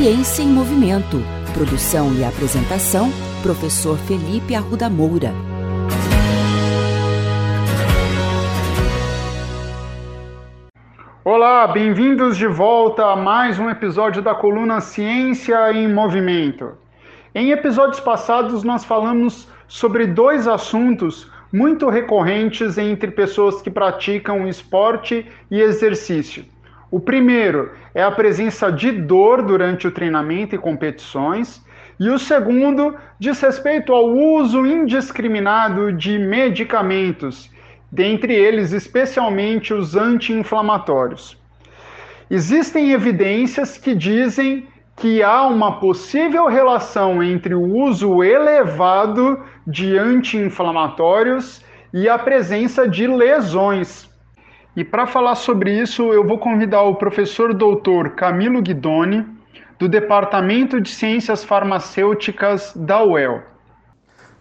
Ciência em Movimento. Produção e apresentação, professor Felipe Arruda Moura. Olá, bem-vindos de volta a mais um episódio da coluna Ciência em Movimento. Em episódios passados, nós falamos sobre dois assuntos muito recorrentes entre pessoas que praticam esporte e exercício. O primeiro é a presença de dor durante o treinamento e competições, e o segundo diz respeito ao uso indiscriminado de medicamentos, dentre eles especialmente os anti-inflamatórios. Existem evidências que dizem que há uma possível relação entre o uso elevado de anti-inflamatórios e a presença de lesões. E para falar sobre isso, eu vou convidar o professor doutor Camilo Guidoni, do Departamento de Ciências Farmacêuticas da UEL.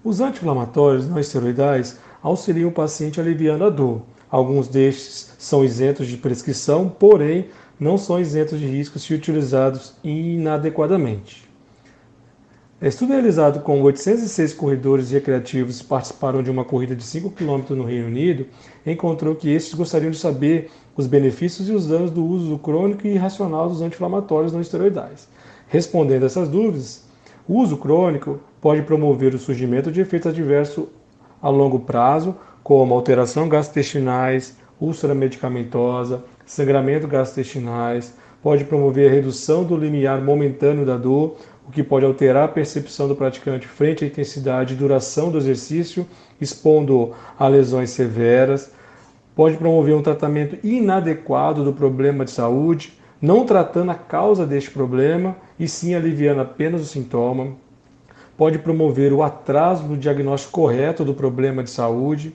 Os anti-inflamatórios não esteroidais auxiliam o paciente aliviando a dor. Alguns destes são isentos de prescrição, porém não são isentos de riscos se utilizados inadequadamente. Estudo realizado com 806 corredores recreativos que participaram de uma corrida de 5 km no Reino Unido encontrou que estes gostariam de saber os benefícios e os danos do uso crônico e irracional dos anti-inflamatórios não esteroidais. Respondendo a essas dúvidas, o uso crônico pode promover o surgimento de efeitos adversos a longo prazo, como alteração gastrointestinais, úlcera medicamentosa, sangramento gastrointestinais, pode promover a redução do limiar momentâneo da dor, o que pode alterar a percepção do praticante frente à intensidade e duração do exercício, expondo a lesões severas, pode promover um tratamento inadequado do problema de saúde, não tratando a causa deste problema e sim aliviando apenas o sintoma, pode promover o atraso no diagnóstico correto do problema de saúde,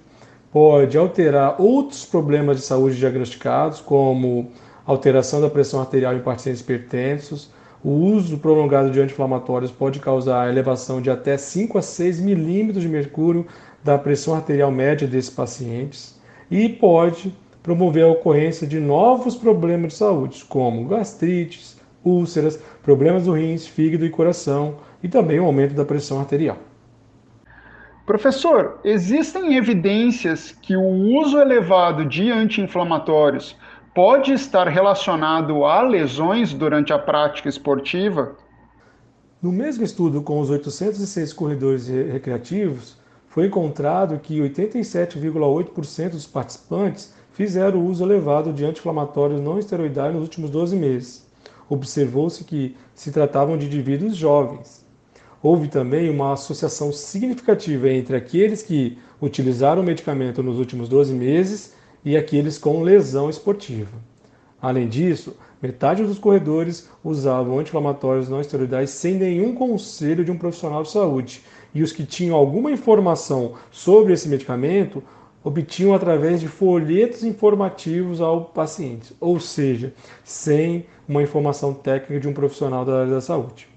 pode alterar outros problemas de saúde diagnosticados, como alteração da pressão arterial em pacientes hipertensos, o uso prolongado de anti-inflamatórios pode causar a elevação de até 5 a 6 milímetros de mercúrio da pressão arterial média desses pacientes e pode promover a ocorrência de novos problemas de saúde, como gastrites, úlceras, problemas do rins, fígado e coração e também o aumento da pressão arterial. Professor, existem evidências que o uso elevado de anti-inflamatórios pode estar relacionado a lesões durante a prática esportiva? No mesmo estudo com os 806 corredores recreativos, foi encontrado que 87,8% dos participantes fizeram uso elevado de anti-inflamatórios não esteroidais nos últimos 12 meses. Observou-se que se tratavam de indivíduos jovens. Houve também uma associação significativa entre aqueles que utilizaram o medicamento nos últimos 12 meses e aqueles com lesão esportiva. Além disso, metade dos corredores usavam anti-inflamatórios não esteroidais sem nenhum conselho de um profissional de saúde, e os que tinham alguma informação sobre esse medicamento obtinham através de folhetos informativos ao paciente, ou seja, sem uma informação técnica de um profissional da área da saúde.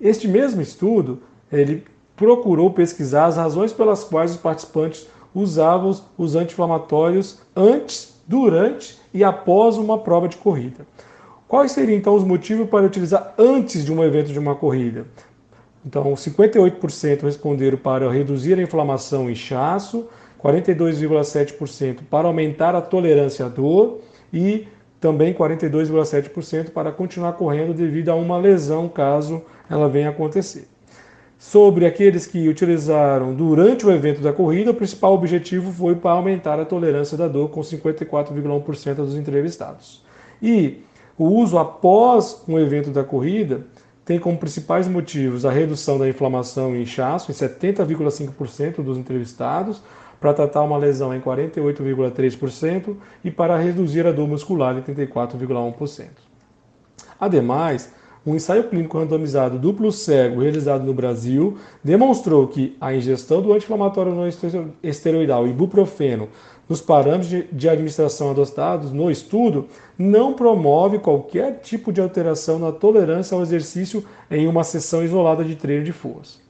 Este mesmo estudo, ele procurou pesquisar as razões pelas quais os participantes usavam os anti-inflamatórios antes, durante e após uma prova de corrida. Quais seriam então os motivos para utilizar antes de um evento de uma corrida? Então, 58% responderam para reduzir a inflamação e inchaço, 42,7% para aumentar a tolerância à dor e também 42,7% para continuar correndo devido a uma lesão caso ela venha acontecer. Sobre aqueles que utilizaram durante o evento da corrida, o principal objetivo foi para aumentar a tolerância da dor, com 54,1% dos entrevistados. E o uso após um evento da corrida tem como principais motivos a redução da inflamação e inchaço em 70,5% dos entrevistados, para tratar uma lesão em 48,3% e para reduzir a dor muscular em 34,1%. Ademais, um ensaio clínico randomizado duplo cego realizado no Brasil demonstrou que a ingestão do anti-inflamatório não esteroidal ibuprofeno nos parâmetros de administração adotados no estudo não promove qualquer tipo de alteração na tolerância ao exercício em uma sessão isolada de treino de força.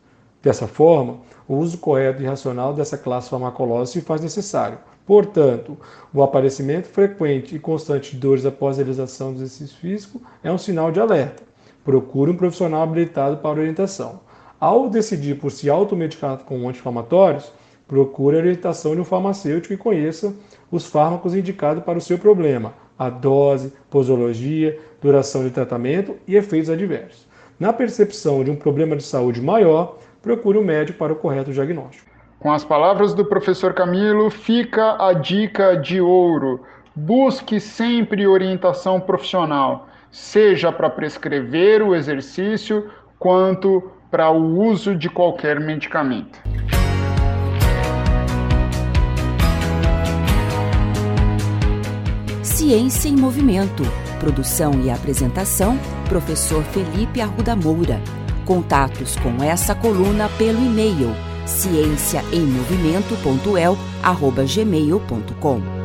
Dessa forma, o uso correto e racional dessa classe farmacológica se faz necessário. Portanto, o aparecimento frequente e constante de dores após a realização do exercício físico é um sinal de alerta procure um profissional habilitado para orientação. Ao decidir por se automedicar com anti-inflamatórios, procure a orientação de um farmacêutico e conheça os fármacos indicados para o seu problema, a dose, posologia, duração de tratamento e efeitos adversos. Na percepção de um problema de saúde maior, procure um médico para o correto diagnóstico. Com as palavras do professor Camilo, fica a dica de ouro. Busque sempre orientação profissional, seja para prescrever o exercício, quanto para o uso de qualquer medicamento. Ciência em Movimento. Produção e apresentação: Professor Felipe Arruda Moura. Contatos com essa coluna pelo e-mail ciênciaemmovimento.el@gmail.com.